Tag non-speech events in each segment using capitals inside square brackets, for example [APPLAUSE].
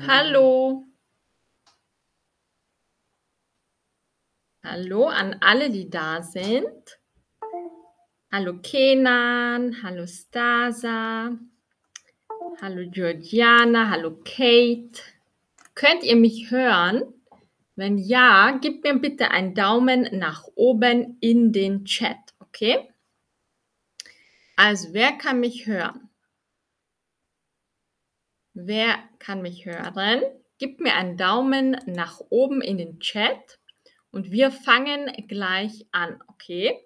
Hallo. Hallo an alle, die da sind. Hallo Kenan, hallo Stasa, hallo Georgiana, hallo Kate. Könnt ihr mich hören? Wenn ja, gebt mir bitte einen Daumen nach oben in den Chat, okay? Also, wer kann mich hören? Wer kann mich hören? Gebt mir einen Daumen nach oben in den Chat und wir fangen gleich an, okay?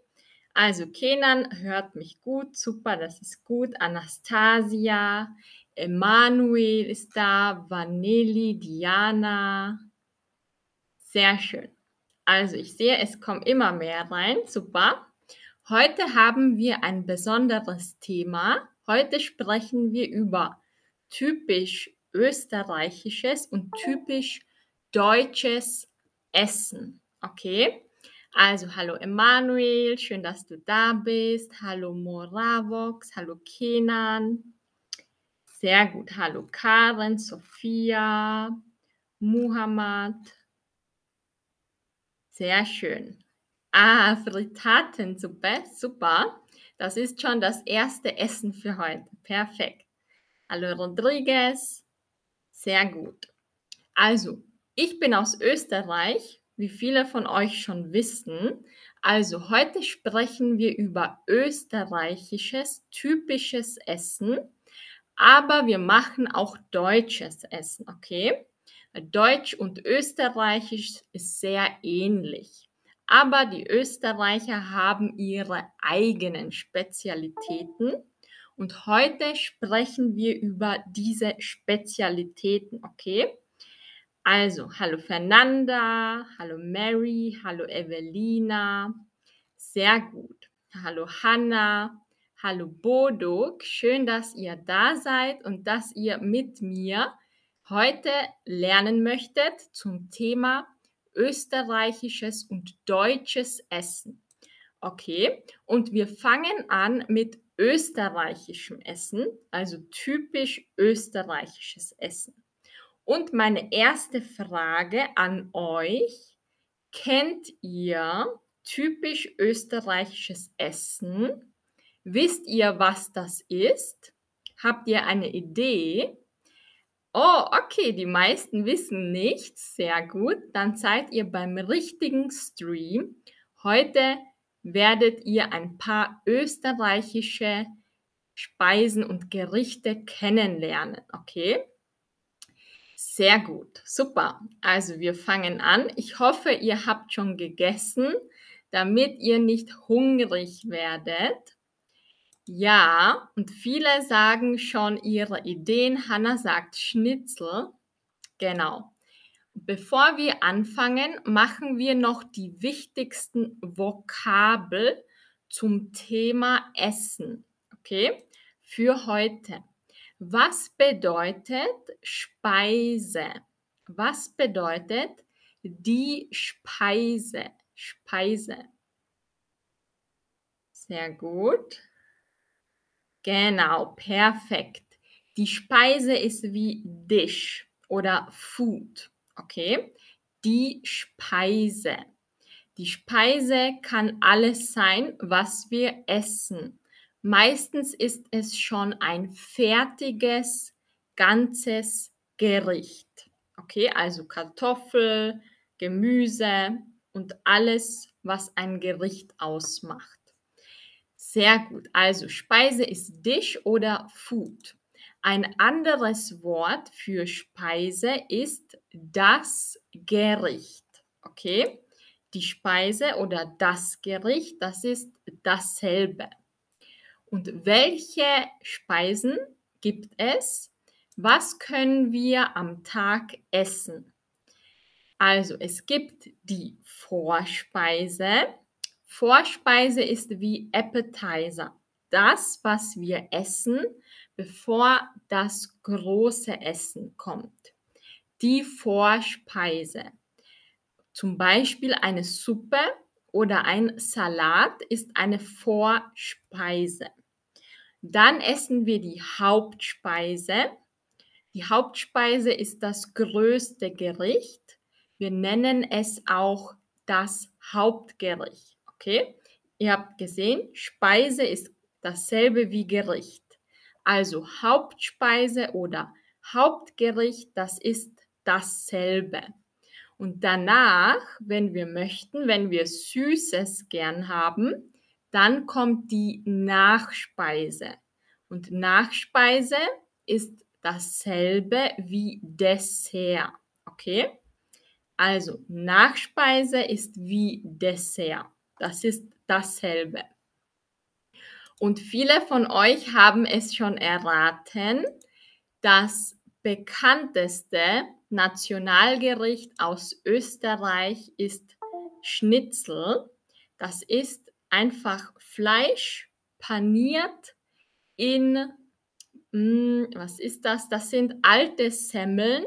Also Kenan hört mich gut, super, das ist gut. Anastasia, Emanuel ist da, Vanelli, Diana. Sehr schön. Also ich sehe, es kommen immer mehr rein, super. Heute haben wir ein besonderes Thema. Heute sprechen wir über typisch österreichisches und typisch deutsches Essen. Okay? Also, hallo Emanuel, schön, dass du da bist. Hallo Moravox, hallo Kenan. Sehr gut. Hallo Karen, Sophia, Muhammad. Sehr schön. Ah, Frittaten, super, super. Das ist schon das erste Essen für heute. Perfekt. Hallo Rodriguez. Sehr gut. Also, ich bin aus Österreich, wie viele von euch schon wissen. Also, heute sprechen wir über österreichisches, typisches Essen, aber wir machen auch deutsches Essen, okay? Deutsch und Österreichisch ist sehr ähnlich. Aber die Österreicher haben ihre eigenen Spezialitäten und heute sprechen wir über diese Spezialitäten, okay? Also, hallo Fernanda, hallo Mary, hallo Evelina. Sehr gut. Hallo Hanna, hallo Bodo. Schön, dass ihr da seid und dass ihr mit mir heute lernen möchtet zum Thema österreichisches und deutsches Essen. Okay, und wir fangen an mit österreichischem Essen, also typisch österreichisches Essen. Und meine erste Frage an euch, kennt ihr typisch österreichisches Essen? Wisst ihr, was das ist? Habt ihr eine Idee? Oh, okay, die meisten wissen nichts. Sehr gut. Dann seid ihr beim richtigen Stream. Heute werdet ihr ein paar österreichische Speisen und Gerichte kennenlernen, okay? Sehr gut, super. Also wir fangen an. Ich hoffe, ihr habt schon gegessen, damit ihr nicht hungrig werdet. Ja, und viele sagen schon ihre Ideen. Hanna sagt Schnitzel. Genau. Bevor wir anfangen, machen wir noch die wichtigsten Vokabel zum Thema Essen. Okay? Für heute. Was bedeutet Speise? Was bedeutet die Speise? Speise. Sehr gut. Genau, perfekt. Die Speise ist wie Dish oder Food. Okay, die Speise. Die Speise kann alles sein, was wir essen. Meistens ist es schon ein fertiges, ganzes Gericht. Okay, also Kartoffel, Gemüse und alles, was ein Gericht ausmacht. Sehr gut. Also Speise ist Dish oder Food. Ein anderes Wort für Speise ist das Gericht. Okay? Die Speise oder das Gericht, das ist dasselbe. Und welche Speisen gibt es? Was können wir am Tag essen? Also es gibt die Vorspeise. Vorspeise ist wie Appetizer. Das, was wir essen, bevor das große Essen kommt. Die Vorspeise. Zum Beispiel eine Suppe oder ein Salat ist eine Vorspeise. Dann essen wir die Hauptspeise. Die Hauptspeise ist das größte Gericht. Wir nennen es auch das Hauptgericht. Okay? Ihr habt gesehen, Speise ist dasselbe wie Gericht. Also Hauptspeise oder Hauptgericht, das ist dasselbe. Und danach, wenn wir möchten, wenn wir Süßes gern haben, dann kommt die Nachspeise. Und Nachspeise ist dasselbe wie Dessert. Okay? Also Nachspeise ist wie Dessert. Das ist dasselbe. Und viele von euch haben es schon erraten. Das bekannteste Nationalgericht aus Österreich ist Schnitzel. Das ist einfach Fleisch paniert in, mh, hm, was ist das? Das sind alte Semmeln,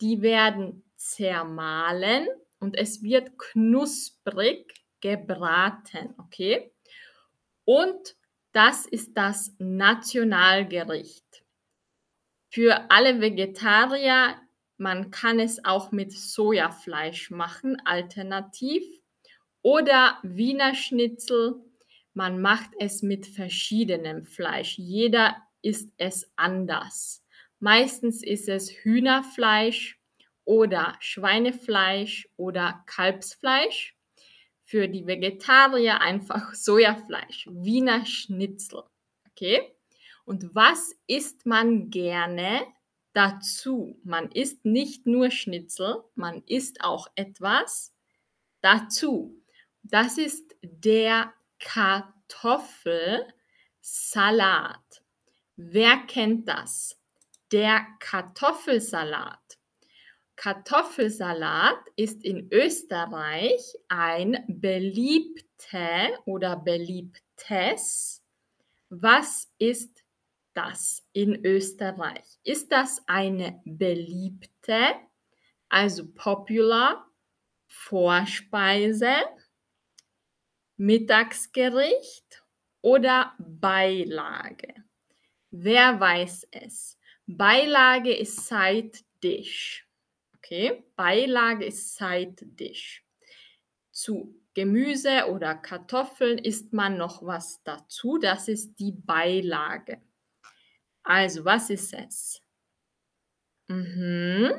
die werden zermahlen und es wird knusprig gebraten, okay? Und das ist das Nationalgericht. Für alle Vegetarier, man kann es auch mit Sojafleisch machen, alternativ. Oder Wiener Schnitzel, man macht es mit verschiedenem Fleisch. Jeder isst es anders. Meistens ist es Hühnerfleisch oder Schweinefleisch oder Kalbsfleisch. Für die Vegetarier einfach [LAUGHS] Sojafleisch, Wiener Schnitzel. Okay? Und was isst man gerne dazu? Man isst nicht nur Schnitzel, man isst auch etwas dazu. Das ist der Kartoffelsalat. Wer kennt das? Der Kartoffelsalat. Kartoffelsalat ist in Österreich ein beliebte oder beliebtes. Was ist das in Österreich? Ist das eine beliebte, also popular Vorspeise, Mittagsgericht oder Beilage? Wer weiß es? Beilage ist Side Dish. Okay, Beilage ist Side Dish. Zu Gemüse oder Kartoffeln isst man noch was dazu. Das ist die Beilage. Also, was ist es? Mhm.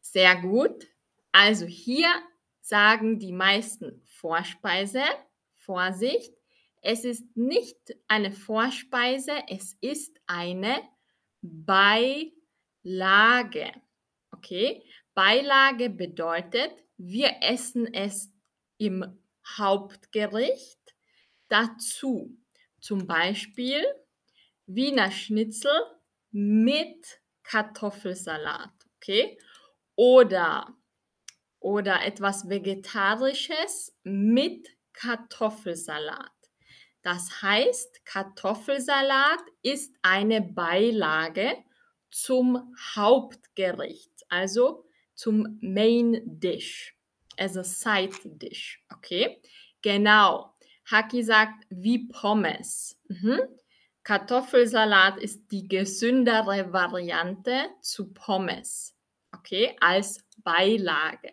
Sehr gut. Also hier sagen die meisten Vorspeise. Vorsicht, es ist nicht eine Vorspeise, es ist eine Beilage. Okay, Beilage bedeutet, wir essen es im Hauptgericht dazu. Zum Beispiel Wiener Schnitzel mit Kartoffelsalat. Okay, oder, oder etwas Vegetarisches mit Kartoffelsalat. Das heißt, Kartoffelsalat ist eine Beilage zum Hauptgericht also zum Main Dish, also Side Dish, okay? Genau. Haki sagt wie Pommes. Mhm. Kartoffelsalat ist die gesündere Variante zu Pommes, okay, als Beilage.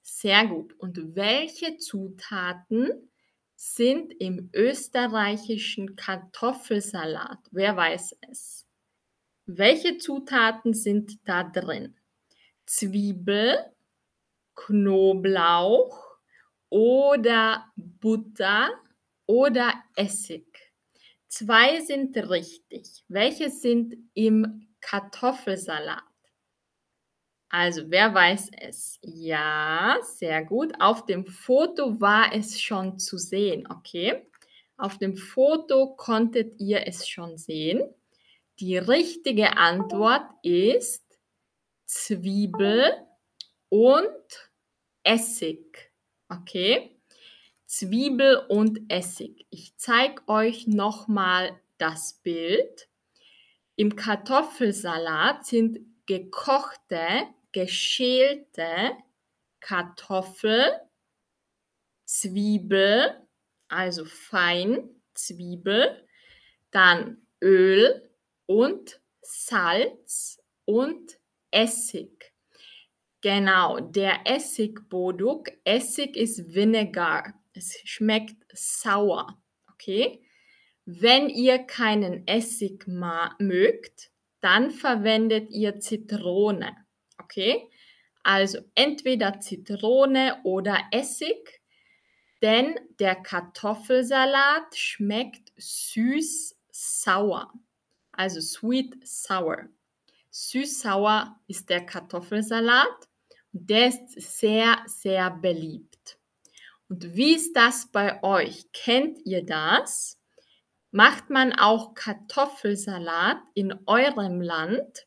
Sehr gut. Und welche Zutaten sind im österreichischen Kartoffelsalat? Wer weiß es? Welche Zutaten sind da drin? Zwiebel, Knoblauch oder Butter oder Essig. Zwei sind richtig. Welche sind im Kartoffelsalat? Also, wer weiß es? Ja, sehr gut. Auf dem Foto war es schon zu sehen, okay? Auf dem Foto konntet ihr es schon sehen. Die richtige Antwort ist Zwiebel und Essig. Okay? Zwiebel und Essig. Ich zeige euch nochmal das Bild. Im Kartoffelsalat sind gekochte, geschälte Kartoffel, Zwiebel, also fein Zwiebel, dann Öl und Salz und Essig. Genau, der Essigboduk. Essig ist Vinegar. Es schmeckt sauer. Okay? Wenn ihr keinen Essig mögt, dann verwendet ihr Zitrone. Okay? Also entweder Zitrone oder Essig, denn der Kartoffelsalat schmeckt süß-sauer. Also sweet sour. Süß-sauer ist der Kartoffelsalat. Der ist sehr, sehr beliebt. Und wie ist das bei euch? Kennt ihr das? Macht man auch Kartoffelsalat in eurem Land,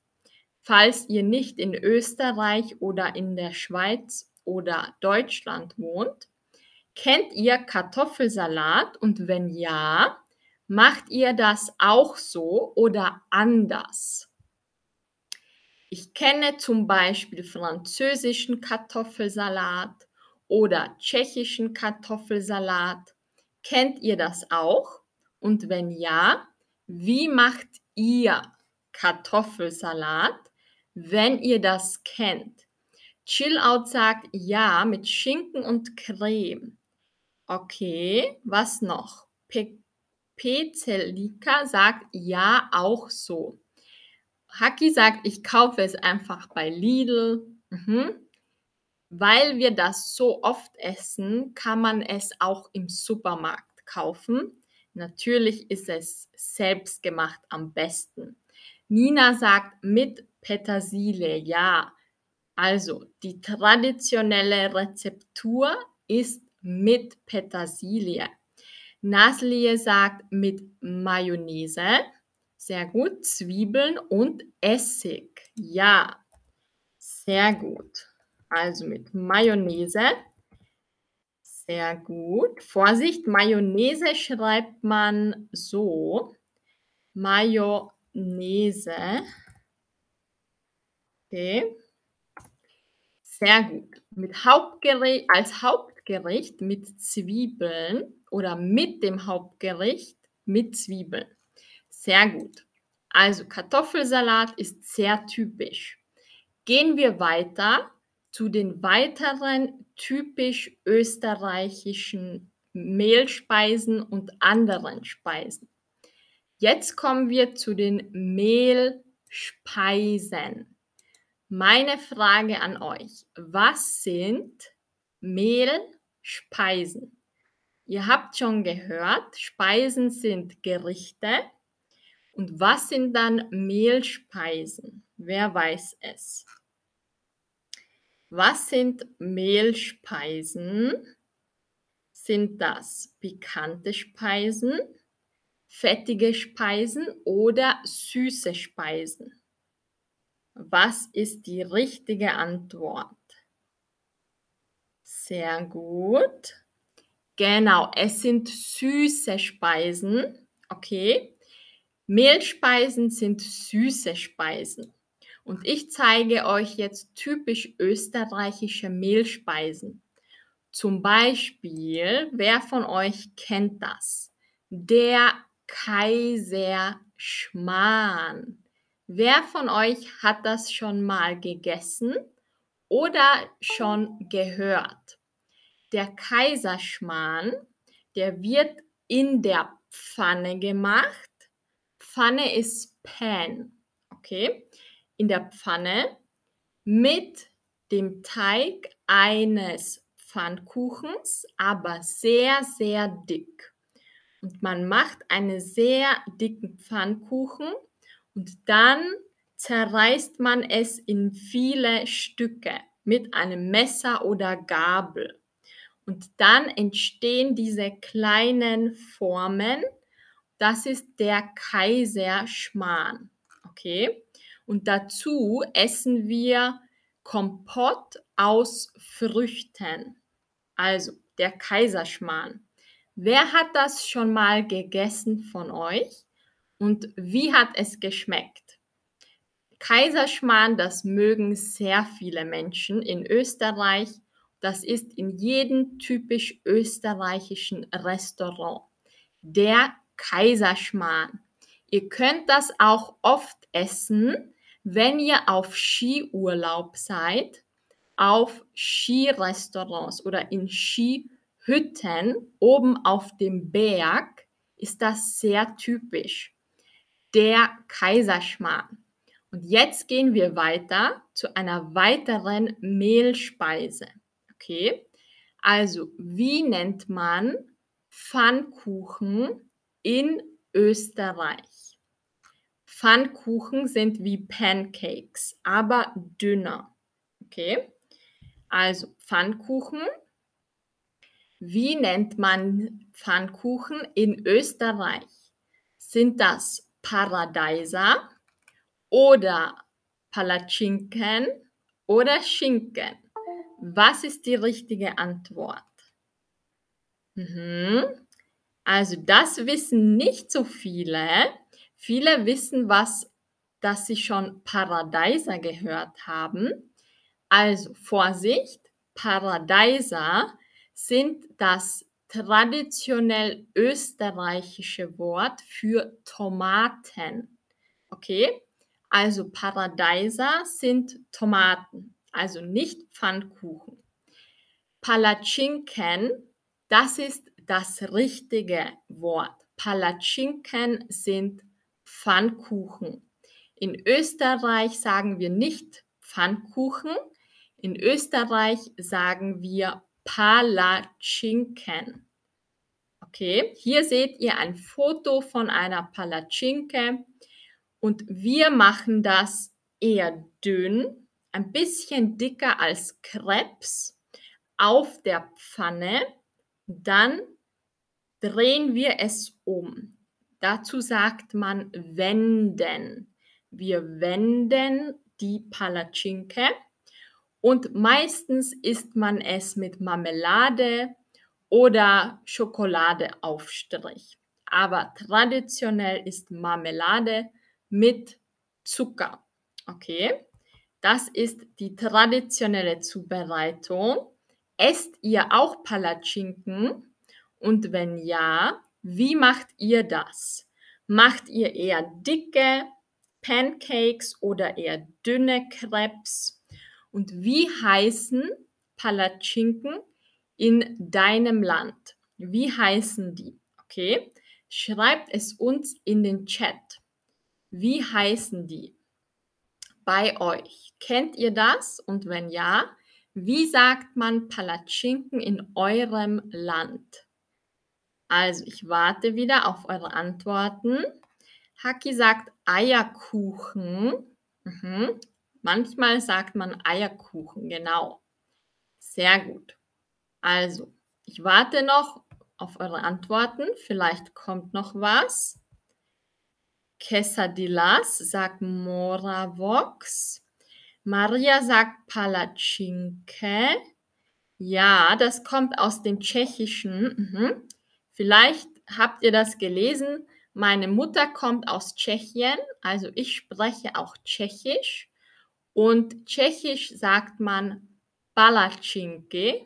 falls ihr nicht in Österreich oder in der Schweiz oder Deutschland wohnt? Kennt ihr Kartoffelsalat und wenn ja, macht ihr das auch so oder anders? Ich kenne zum Beispiel französischen Kartoffelsalat oder tschechischen Kartoffelsalat. Kennt ihr das auch? Und wenn ja, wie macht ihr Kartoffelsalat, wenn ihr das kennt? Chillout sagt ja mit Schinken und Creme. Okay, was noch? Pe Pezelika sagt ja auch so. Haki sagt, ich kaufe es einfach bei Lidl. Mhm. Weil wir das so oft essen, kann man es auch im Supermarkt kaufen. Natürlich ist es selbst gemacht am besten. Nina sagt mit Petersilie, ja. Also die traditionelle Rezeptur ist mit Petersilie. Naslie sagt mit Mayonnaise. Sehr gut. Zwiebeln und Essig. Ja. Sehr gut. Also mit Mayonnaise. Sehr gut. Vorsicht, Mayonnaise schreibt man so. Mayonnaise. Okay. Sehr gut. Mit Hauptgericht, als Hauptgericht mit Zwiebeln oder mit dem Hauptgericht mit Zwiebeln. Sehr gut. Also Kartoffelsalat ist sehr typisch. Gehen wir weiter zu den weiteren typisch österreichischen Mehlspeisen und anderen Speisen. Jetzt kommen wir zu den Mehlspeisen. Meine Frage an euch, was sind Mehlspeisen? Ihr habt schon gehört, Speisen sind Gerichte. Und was sind dann Mehlspeisen? Wer weiß es? Was sind Mehlspeisen? Sind das pikante Speisen, fettige Speisen oder süße Speisen? Was ist die richtige Antwort? Sehr gut. Genau, es sind süße Speisen. Okay. Mehlspeisen sind süße Speisen. Und ich zeige euch jetzt typisch österreichische Mehlspeisen. Zum Beispiel, wer von euch kennt das? Der Kaiserschmarrn. Wer von euch hat das schon mal gegessen oder schon gehört? Der Kaiserschmarrn, der wird in der Pfanne gemacht. Pfanne ist Pan, okay? in der Pfanne mit dem Teig eines Pfannkuchens, aber sehr, sehr dick. Und man macht einen sehr dicken Pfannkuchen und dann zerreißt man es in viele Stücke mit einem Messer oder Gabel. Und dann entstehen diese kleinen Formen. Das ist der Kaiserschmarrn. Okay? Und dazu essen wir Kompott aus Früchten. Also der Kaiserschmarrn. Wer hat das schon mal gegessen von euch? Und wie hat es geschmeckt? Kaiserschmarrn, das mögen sehr viele Menschen in Österreich. Das ist in jedem typisch österreichischen Restaurant. Der Kaiserschmarrn. Ihr könnt das auch oft essen, wenn ihr auf Skiurlaub seid, auf Skirestaurants oder in Skihütten oben auf dem Berg ist das sehr typisch. Der Kaiserschmarrn. Und jetzt gehen wir weiter zu einer weiteren Mehlspeise. Okay? Also, wie nennt man Pfannkuchen in Österreich? Pfannkuchen sind wie Pancakes, aber dünner. Okay? Also Pfannkuchen. Wie nennt man Pfannkuchen in Österreich? Sind das Paradeiser oder Palatschinken oder Schinken? Was ist die richtige Antwort? Mhm. Also das wissen nicht so viele. Viele wissen, was, dass sie schon Paradeiser gehört haben. Also Vorsicht, Paradeiser sind das traditionell österreichische Wort für Tomaten. Okay? Also Paradeiser sind Tomaten, also nicht Pfannkuchen. Palatschinken, das ist das richtige Wort. Palatschinken sind Pfannkuchen. In Österreich sagen wir nicht Pfannkuchen. In Österreich sagen wir Palatschinken. Okay, hier seht ihr ein Foto von einer Palatschinke. Und wir machen das eher dünn, ein bisschen dicker als Krebs auf der Pfanne. Dann drehen wir es um. Dazu sagt man wenden. Wir wenden die Palatschinke und meistens isst man es mit Marmelade oder Schokoladeaufstrich. Aber traditionell ist Marmelade mit Zucker. Okay, das ist die traditionelle Zubereitung. Esst ihr auch Palatschinken? Und wenn ja, wie macht ihr das? Macht ihr eher dicke Pancakes oder eher dünne Crepes? Und wie heißen Palatschinken in deinem Land? Wie heißen die? Okay, schreibt es uns in den Chat. Wie heißen die bei euch? Kennt ihr das? Und wenn ja, wie sagt man Palatschinken in eurem Land? Also, ich warte wieder auf eure Antworten. Haki sagt Eierkuchen. Mhm. Manchmal sagt man Eierkuchen, genau. Sehr gut. Also, ich warte noch auf eure Antworten. Vielleicht kommt noch was. Quesadillas sagt Moravox. Maria sagt Palatschinke. Ja, das kommt aus dem Tschechischen. Mhm. Vielleicht habt ihr das gelesen. Meine Mutter kommt aus Tschechien, also ich spreche auch Tschechisch. Und Tschechisch sagt man Palatschinke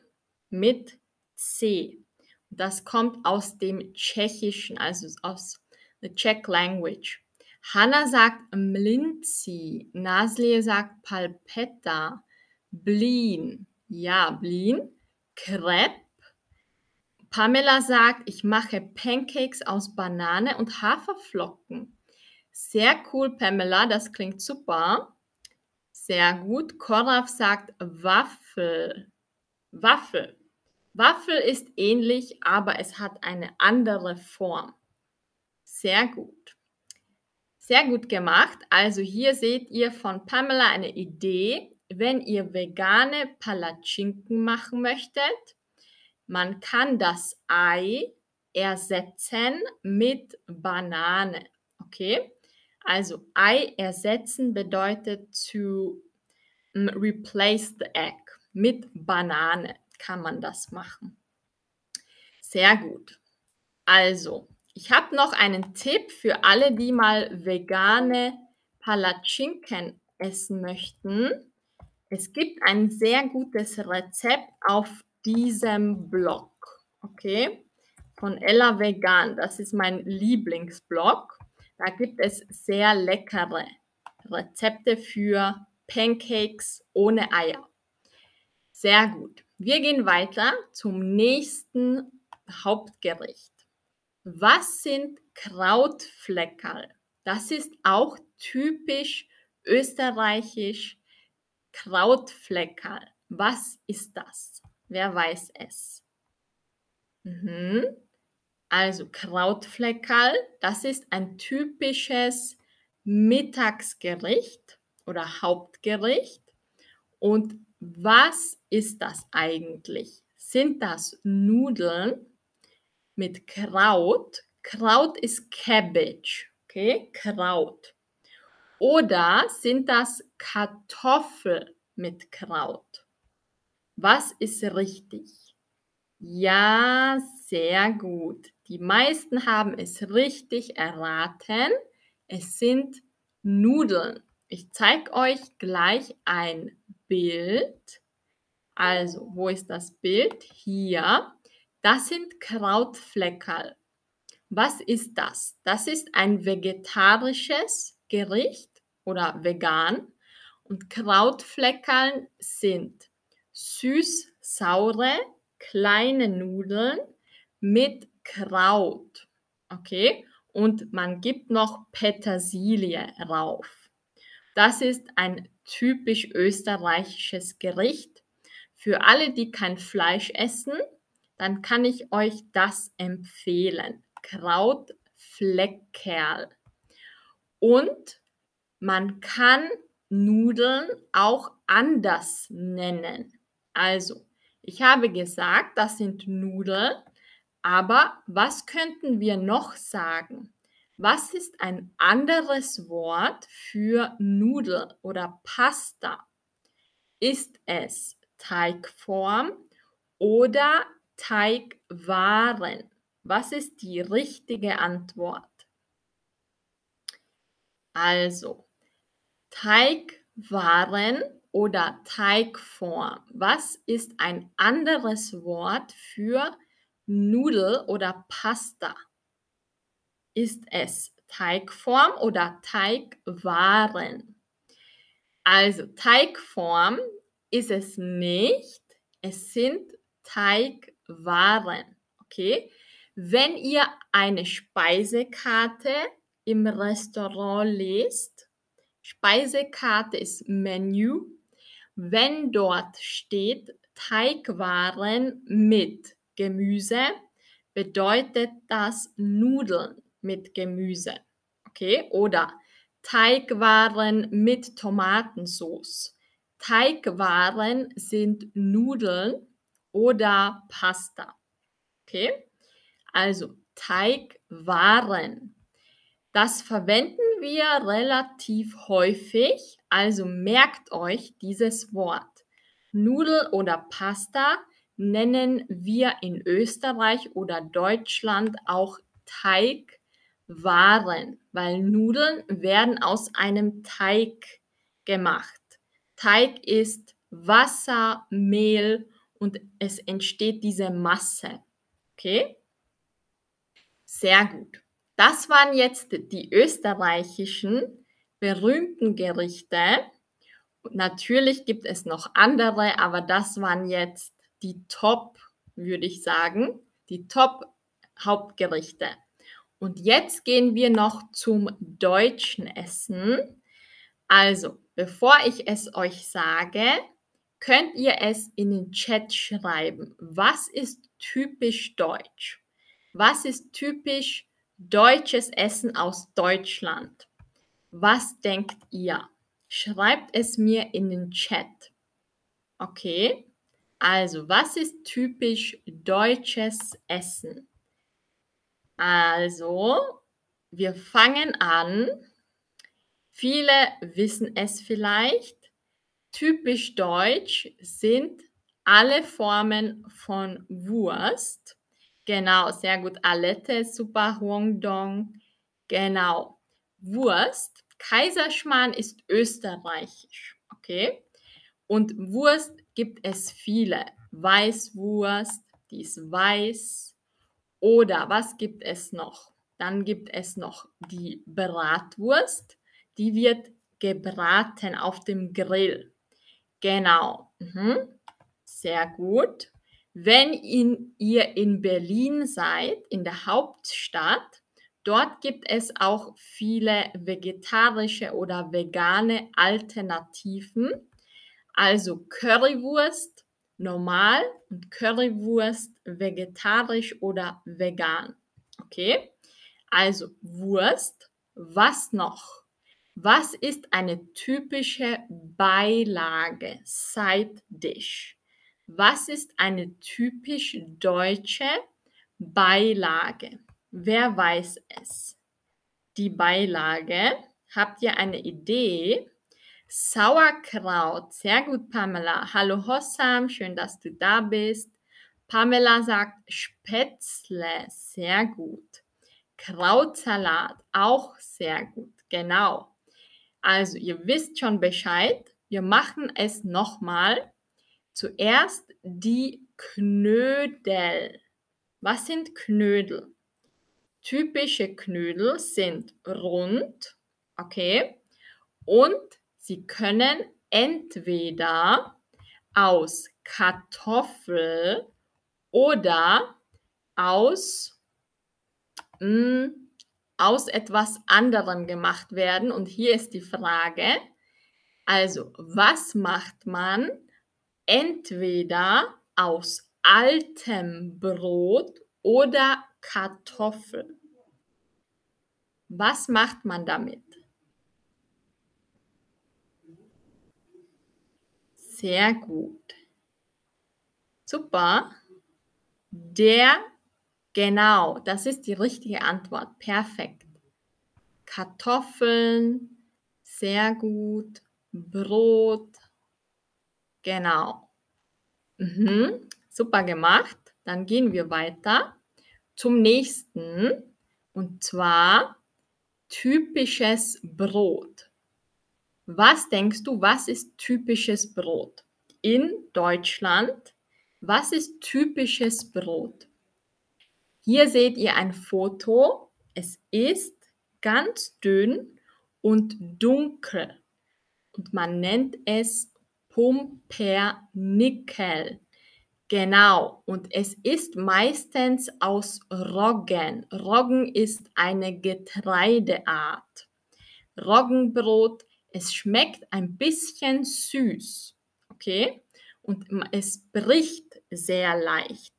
mit C. Das kommt aus dem Tschechischen, also aus der Czech Language. Hanna sagt Mlinzi, Naslie sagt Palpetta, Blin, ja, Blin, Crepe. Pamela sagt, ich mache Pancakes aus Banane und Haferflocken. Sehr cool, Pamela, das klingt super. Sehr gut. Koraf sagt Waffel. Waffel. Waffel ist ähnlich, aber es hat eine andere Form. Sehr gut. Sehr gut gemacht. Also hier seht ihr von Pamela eine Idee, wenn ihr vegane Palatschinken machen möchtet. Man kann das Ei ersetzen mit Banane. Okay? Also Ei ersetzen bedeutet to mm, replace the egg. Mit Banane kann man das machen. Sehr gut. Also, ich habe noch einen Tipp für alle, die mal vegane Palatschinken essen möchten. Es gibt ein sehr gutes Rezept auf diesem Blog. Okay? Von Ella Vegan. Das ist mein Lieblingsblog. Da gibt es sehr leckere Rezepte für Pancakes ohne Eier. Sehr gut. Wir gehen weiter zum nächsten Hauptgericht. Was sind Krautfleckerl? Das ist auch typisch österreichisch. Krautfleckerl. Was ist das? Wer weiß es? Mhm. Also Krautfleckerl, das ist ein typisches Mittagsgericht oder Hauptgericht. Und was ist das eigentlich? Sind das Nudeln mit Kraut? Kraut ist Cabbage, okay? Kraut. Oder sind das Kartoffel mit Kraut? Was ist richtig? Ja, sehr gut. Die meisten haben es richtig erraten. Es sind Nudeln. Ich zeige euch gleich ein Bild. Also, wo ist das Bild? Hier. Das sind Krautfleckerl. Was ist das? Das ist ein vegetarisches Gericht oder vegan. Und Krautfleckerl sind süß-saure kleine Nudeln mit Kraut. Okay? Und man gibt noch Petersilie rauf. Das ist ein typisch österreichisches Gericht. Für alle, die kein Fleisch essen, dann kann ich euch das empfehlen. Krautfleckerl. Und man kann Nudeln auch anders nennen. Also, ich habe gesagt, das sind Nudeln, aber was könnten wir noch sagen? Was ist ein anderes Wort für Nudel oder Pasta? Ist es Teigform oder Teigwaren? Was ist die richtige Antwort? Also, Teigwaren oder Teigform. Was ist ein anderes Wort für Nudel oder Pasta? Ist es Teigform oder Teigwaren? Also Teigform ist es nicht. Es sind Teigwaren. Okay? Wenn ihr eine Speisekarte im Restaurant lest, Speisekarte ist Menü, wenn dort steht Teigwaren mit Gemüse, bedeutet das Nudeln mit Gemüse. Okay? Oder Teigwaren mit Tomatensauce. Teigwaren sind Nudeln oder Pasta. Okay? Also Teigwaren. Das verwenden wir relativ häufig, also merkt euch dieses Wort. Nudel oder Pasta nennen wir in Österreich oder Deutschland auch Teigwaren, weil Nudeln werden aus einem Teig gemacht. Teig ist Wasser, Mehl und es entsteht diese Masse. Okay? Sehr gut. Das waren jetzt die österreichischen berühmten Gerichte. Natürlich gibt es noch andere, aber das waren jetzt die Top, würde ich sagen, die Top Hauptgerichte. Und jetzt gehen wir noch zum deutschen Essen. Also, bevor ich es euch sage, könnt ihr es in den Chat schreiben. Was ist typisch deutsch? Was ist typisch Deutsches Essen aus Deutschland. Was denkt ihr? Schreibt es mir in den Chat. Okay? Also, was ist typisch deutsches Essen? Also, wir fangen an. Viele wissen es vielleicht. Typisch deutsch sind alle Formen von Wurst. Genau, sehr gut. Alette, super, Huangdong. Genau. Wurst. Kaiserschmarrn ist österreichisch. Okay. Und Wurst gibt es viele. Weißwurst, die ist weiß. Oder was gibt es noch? Dann gibt es noch die Bratwurst. Die wird gebraten auf dem Grill. Genau. Mhm. Sehr gut. Wenn in, ihr in Berlin seid, in der Hauptstadt, dort gibt es auch viele vegetarische oder vegane Alternativen. Also Currywurst normal und Currywurst vegetarisch oder vegan. Okay? Also Wurst. Was noch? Was ist eine typische Beilage, Side Dish? Was ist eine typisch deutsche Beilage? Wer weiß es? Die Beilage, habt ihr eine Idee? Sauerkraut, sehr gut, Pamela. Hallo Hossam, schön, dass du da bist. Pamela sagt Spätzle, sehr gut. Krautsalat, auch sehr gut, genau. Also, ihr wisst schon Bescheid. Wir machen es nochmal. Zuerst die Knödel. Was sind Knödel? Typische Knödel sind rund, okay, und sie können entweder aus Kartoffel oder aus, mh, hm, aus etwas anderem gemacht werden. Und hier ist die Frage, also was macht man entweder aus altem Brot oder Kartoffeln. Was macht man damit? Sehr gut. Super. Der, genau, das ist die richtige Antwort. Perfekt. Kartoffeln, sehr gut. Brot, Genau. Mhm. Super gemacht. Dann gehen wir weiter zum nächsten. Und zwar typisches Brot. Was denkst du, was ist typisches Brot? In Deutschland, was ist typisches Brot? Hier seht ihr ein Foto. Es ist ganz dünn und dunkel. Und man nennt es Pumpernickel. Genau, und es ist meistens aus Roggen. Roggen ist eine Getreideart. Roggenbrot, es schmeckt ein bisschen süß, okay? Und es bricht sehr leicht.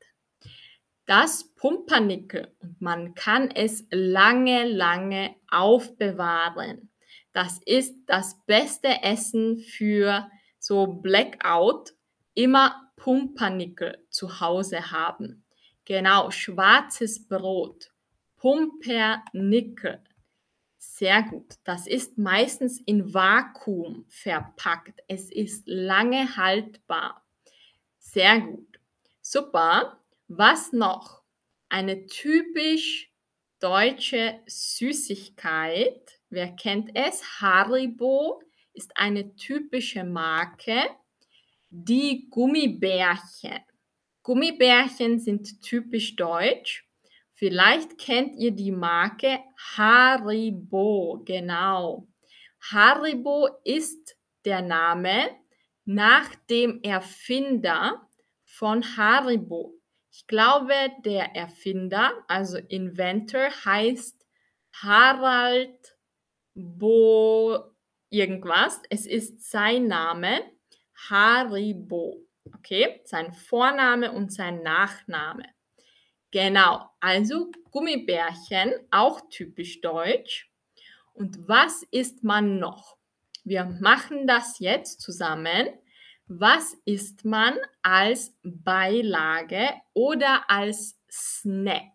Das Pumpernickel und man kann es lange, lange aufbewahren. Das ist das beste Essen für so Blackout immer Pumpernickel zu Hause haben. Genau, schwarzes Brot. Pumpernickel. Sehr gut. Das ist meistens in Vakuum verpackt. Es ist lange haltbar. Sehr gut. Super. Was noch? Eine typisch deutsche Süßigkeit. Wer kennt es? Haribo ist eine typische Marke. Die Gummibärchen. Gummibärchen sind typisch deutsch. Vielleicht kennt ihr die Marke Haribo, genau. Haribo ist der Name nach dem Erfinder von Haribo. Ich glaube, der Erfinder, also Inventor, heißt Harald Bo irgendwas. Es ist sein Name, Haribo. Okay, sein Vorname und sein Nachname. Genau, also Gummibärchen, auch typisch deutsch. Und was isst man noch? Wir machen das jetzt zusammen. Was isst man als Beilage oder als Snack?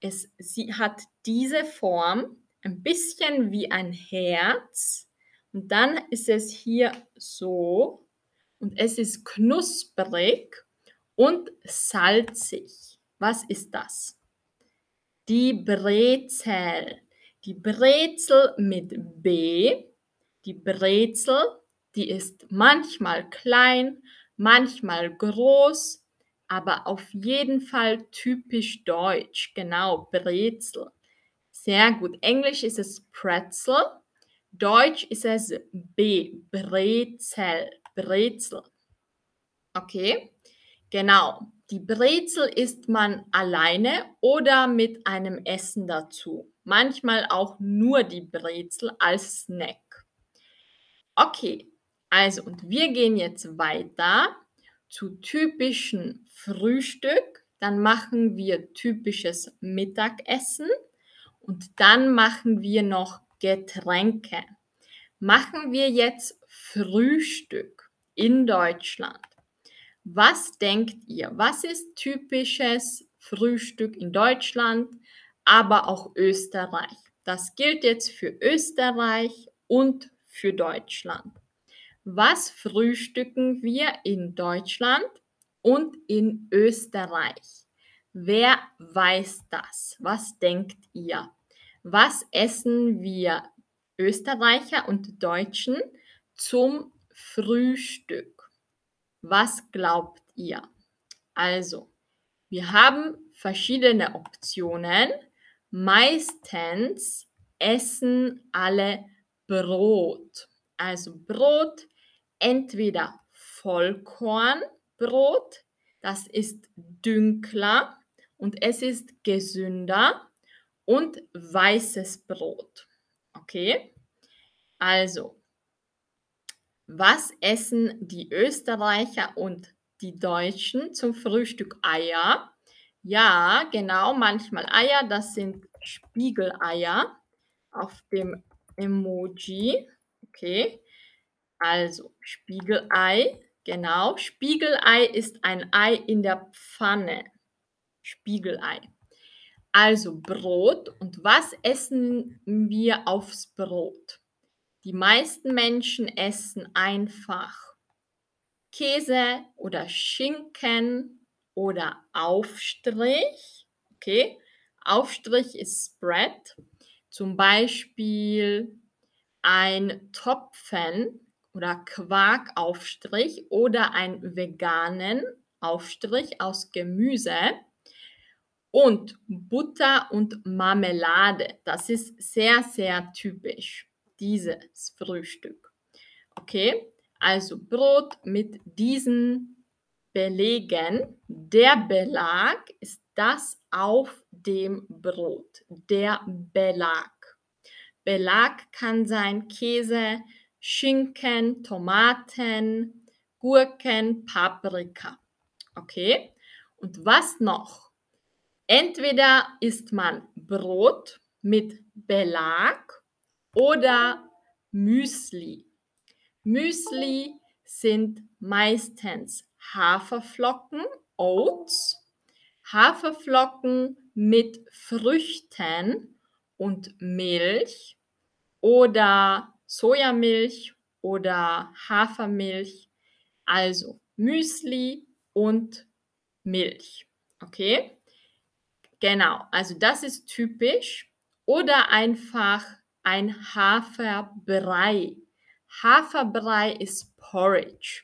Es, sie hat diese Form, ein bisschen wie ein Herz und dann ist es hier so und es ist knusprig und salzig. Was ist das? Die Brezel. Die Brezel mit B. Die Brezel, die ist manchmal klein, manchmal groß, aber auf jeden Fall typisch deutsch. Genau, Brezel. Sehr gut. Englisch ist es Pretzel. Deutsch ist es B, Brezel. Brezel. Okay, genau. Die Brezel isst man alleine oder mit einem Essen dazu. Manchmal auch nur die Brezel als Snack. Okay, also und wir gehen jetzt weiter zu typischen Frühstück. Dann machen wir typisches Mittagessen und dann machen wir noch Getränke. Machen wir jetzt Frühstück in Deutschland. Was denkt ihr? Was ist typisches Frühstück in Deutschland, aber auch Österreich? Das gilt jetzt für Österreich und für Deutschland. Was frühstücken wir in Deutschland und in Österreich? Wer weiß das? Was denkt ihr? Was essen wir Österreicher und Deutschen zum Frühstück? Was glaubt ihr? Also, wir haben verschiedene Optionen. Meistens essen alle Brot. Also Brot, entweder Vollkornbrot, das ist dünkler und es ist gesünder und weißes Brot. Okay? Also, was essen die Österreicher und die Deutschen zum Frühstück? Eier. Ja, genau, manchmal Eier, das sind Spiegeleier auf dem Emoji. Okay, also Spiegelei, genau. Spiegelei ist ein Ei in der Pfanne. Spiegelei. Also Brot. Und was essen wir aufs Brot? Die meisten Menschen essen einfach Käse oder Schinken oder Aufstrich. Okay, Aufstrich ist Spread. Zum Beispiel ein Topfen oder Quarkaufstrich oder ein veganen Aufstrich aus Gemüse und Butter und Marmelade. Das ist sehr, sehr typisch dieses Frühstück. Okay, also Brot mit diesen Belegen. Der Belag ist das auf dem Brot. Der Belag. Belag kann sein Käse, Schinken, Tomaten, Gurken, Paprika. Okay? Und was noch? Entweder isst man Brot mit Belag oder Müsli. Müsli sind meistens Haferflocken, Oats, Haferflocken mit Früchten und Milch oder Sojamilch oder Hafermilch, also Müsli und Milch. Okay? Genau, also das ist typisch. Oder einfach ein Haferbrei. Haferbrei ist Porridge.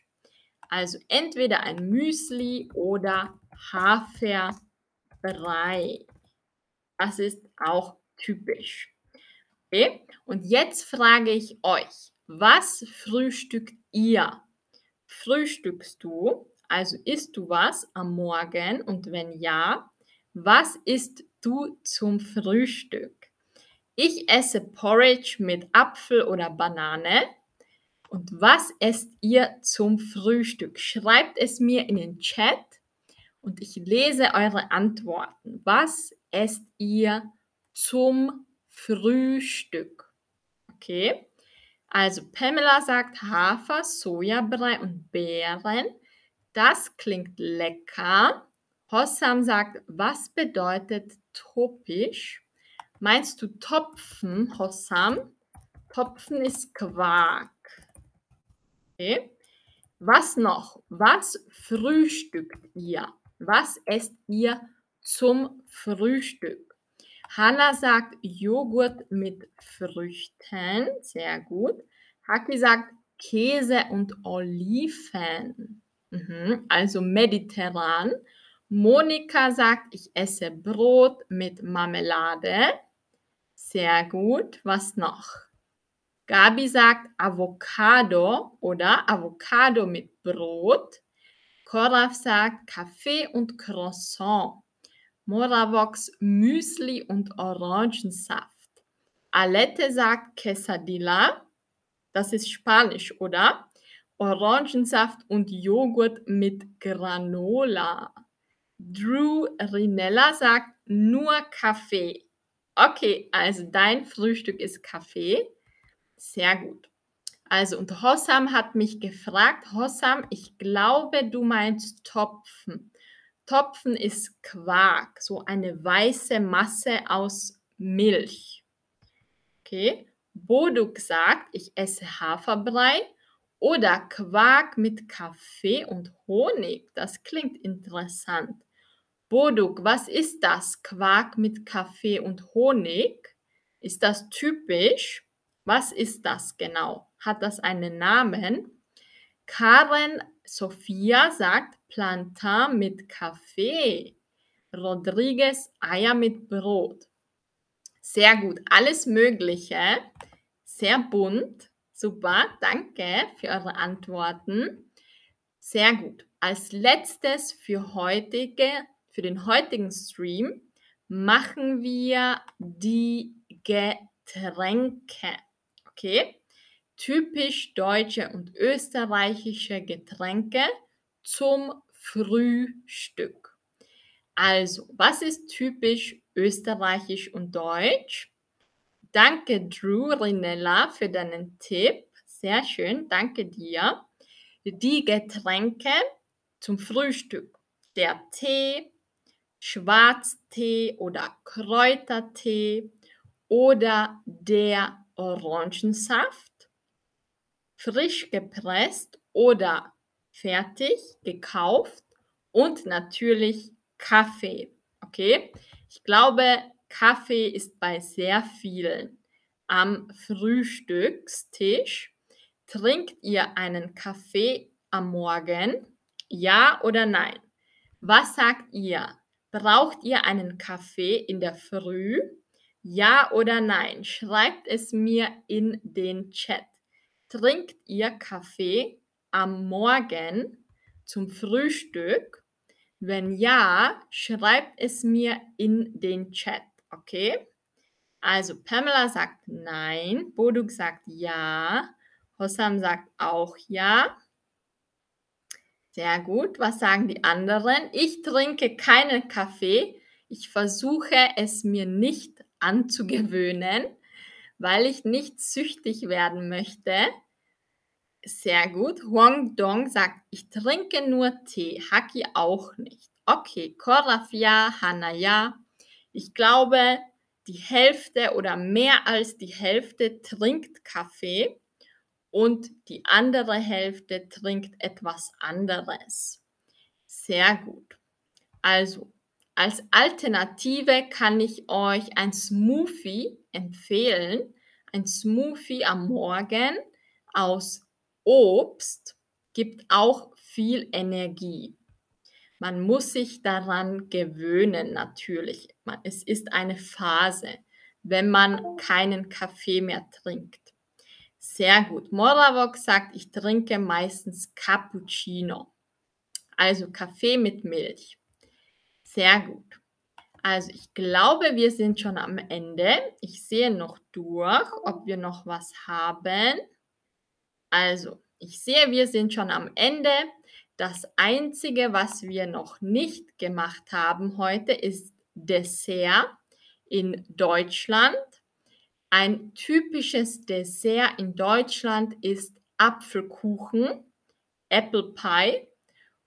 Also entweder ein Müsli oder Haferbrei. Das ist auch typisch. Okay? Und jetzt frage ich euch, was frühstückt ihr? Frühstückst du? Also isst du was am Morgen? Und wenn ja, was isst du zum Frühstück? Ich esse Porridge mit Apfel oder Banane. Und was esst ihr zum Frühstück? Schreibt es mir in den Chat und ich lese eure Antworten. Was esst ihr zum Frühstück? Okay. Also Pamela sagt Hafer, Sojabrei und Beeren. Das klingt lecker. Hossam sagt, was bedeutet topisch? Meinst du Topfen, Hossam? Topfen ist Quark. Okay. Was noch? Was frühstückt ihr? Was esst ihr zum Frühstück? Hanna sagt Joghurt mit Früchten. Sehr gut. Haki sagt Käse und Oliven. Mhm. Also mediterran. Monika sagt, ich esse Brot mit Marmelade. Sehr gut. Was noch? Gabi sagt Avocado oder Avocado mit Brot. Koraf sagt Kaffee und Croissant. Moravox Müsli und Orangensaft. Alette sagt Quesadilla. Das ist Spanisch, oder? Orangensaft und Joghurt mit Granola. Drew Rinella sagt nur Kaffee. Okay, also dein Frühstück ist Kaffee. Sehr gut. Also, und Hossam hat mich gefragt, Hossam, ich glaube, du meinst Topfen. Topfen ist Quark, so eine weiße Masse aus Milch. Okay. Boduk sagt, ich esse Haferbrei oder Quark mit Kaffee und Honig. Das klingt interessant. Boduk, was ist das? Quark mit Kaffee und Honig? Ist das typisch? Was ist das genau? Hat das einen Namen? Karen Sophia sagt Plantain mit Kaffee. Rodriguez Eier mit Brot. Sehr gut, alles Mögliche. Sehr bunt. Super, danke für eure Antworten. Sehr gut. Als letztes für heutige, für den heutigen Stream machen wir die Getränke. Okay? Typisch deutsche und österreichische Getränke zum Frühstück. Also, was ist typisch österreichisch und deutsch? Danke, Drew Rinella, für deinen Tipp. Sehr schön, danke dir. Die Getränke zum Frühstück. Der Tee, Schwarztee oder Kräutertee oder der Orangensaft, frisch gepresst oder fertig gekauft und natürlich Kaffee. Okay? Ich glaube, Kaffee ist bei sehr vielen am Frühstückstisch. Trinkt ihr einen Kaffee am Morgen? Ja oder nein? Was sagt ihr? Braucht ihr einen Kaffee in der Früh? Ja oder nein? Schreibt es mir in den Chat. Trinkt ihr Kaffee am Morgen zum Frühstück? Wenn ja, schreibt es mir in den Chat, okay? Also Pamela sagt nein, Boduk sagt ja, Hossam sagt auch ja. Sehr gut. Was sagen die anderen? Ich trinke keinen Kaffee. Ich versuche es mir nicht anzugewöhnen, weil ich nicht süchtig werden möchte. Sehr gut. Huang Dong sagt, ich trinke nur Tee, Haki auch nicht. Okay, Korafia, Hanaya. Ich glaube, die Hälfte oder mehr als die Hälfte trinkt Kaffee und die andere Hälfte trinkt etwas anderes. Sehr gut. Also, als Alternative kann ich euch ein Smoothie empfehlen. Ein Smoothie am Morgen aus Obst gibt auch viel Energie. Man muss sich daran gewöhnen, natürlich. Es ist eine Phase, wenn man keinen Kaffee mehr trinkt. Sehr gut. Moravok sagt, ich trinke meistens Cappuccino. Also Kaffee mit Milch. Sehr gut. Also ich glaube, wir sind schon am Ende. Ich sehe noch durch, ob wir noch was haben. Also, ich sehe, wir sind schon am Ende. Das Einzige, was wir noch nicht gemacht haben heute, ist Dessert in Deutschland. Ein typisches Dessert in Deutschland ist Apfelkuchen, Apple Pie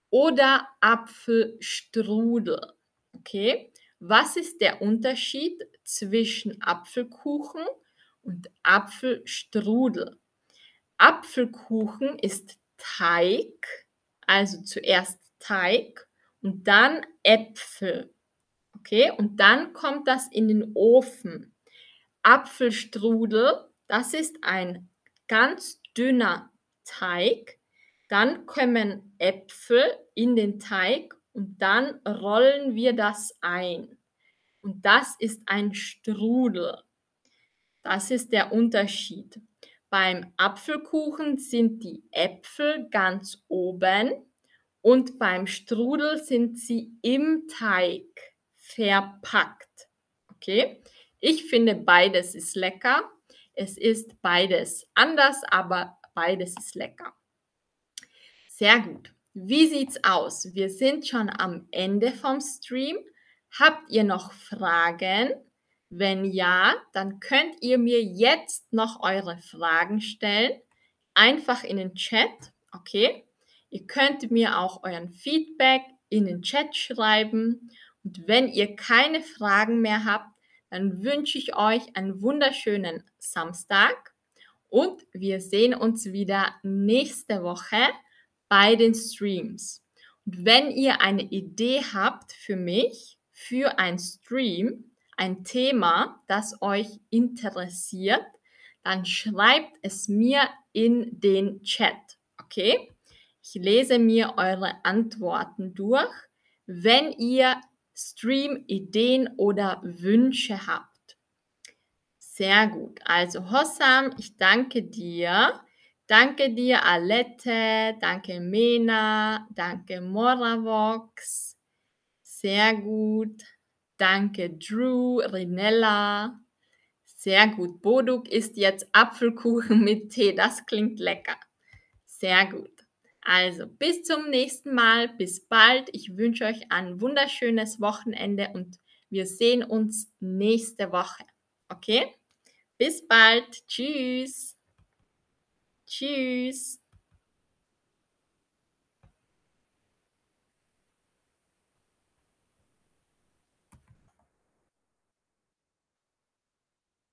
oder Apfelstrudel. Okay, was ist der Unterschied zwischen Apfelkuchen und Apfelstrudel? Apfelkuchen ist Teig, also zuerst Teig und dann Äpfel. Okay, und dann kommt das in den Ofen. Apfelstrudel, das ist ein ganz dünner Teig. Dann kommen Äpfel in den Teig und dann rollen wir das ein. Und das ist ein Strudel. Das ist der Unterschied. Beim Apfelkuchen sind die Äpfel ganz oben und beim Strudel sind sie im Teig verpackt. Okay? Ich finde beides ist lecker. Es ist beides anders, aber beides ist lecker. Sehr gut. Wie sieht's aus? Wir sind schon am Ende vom Stream. Habt ihr noch Fragen? Wenn ja, dann könnt ihr mir jetzt noch eure Fragen stellen. Einfach in den Chat, okay? Ihr könnt mir auch euren Feedback in den Chat schreiben. Und wenn ihr keine Fragen mehr habt, dann wünsche ich euch einen wunderschönen Samstag und wir sehen uns wieder nächste Woche bei den Streams. Und wenn ihr eine Idee habt für mich, für ein Stream, ein Thema, das euch interessiert, dann schreibt es mir in den Chat. Okay? Ich lese mir eure Antworten durch. Wenn ihr Stream-Ideen oder Wünsche habt. Sehr gut. Also Hossam, ich danke dir. Danke dir, Alette. Danke, Mena. Danke, Moravox. Sehr gut. Danke, Drew, Rinella. Sehr gut. Boduk isst jetzt Apfelkuchen mit Tee. Das klingt lecker. Sehr gut. Also bis zum nächsten Mal, bis bald. Ich wünsche euch ein wunderschönes Wochenende und wir sehen uns nächste Woche. Okay? Bis bald. Tschüss. Tschüss.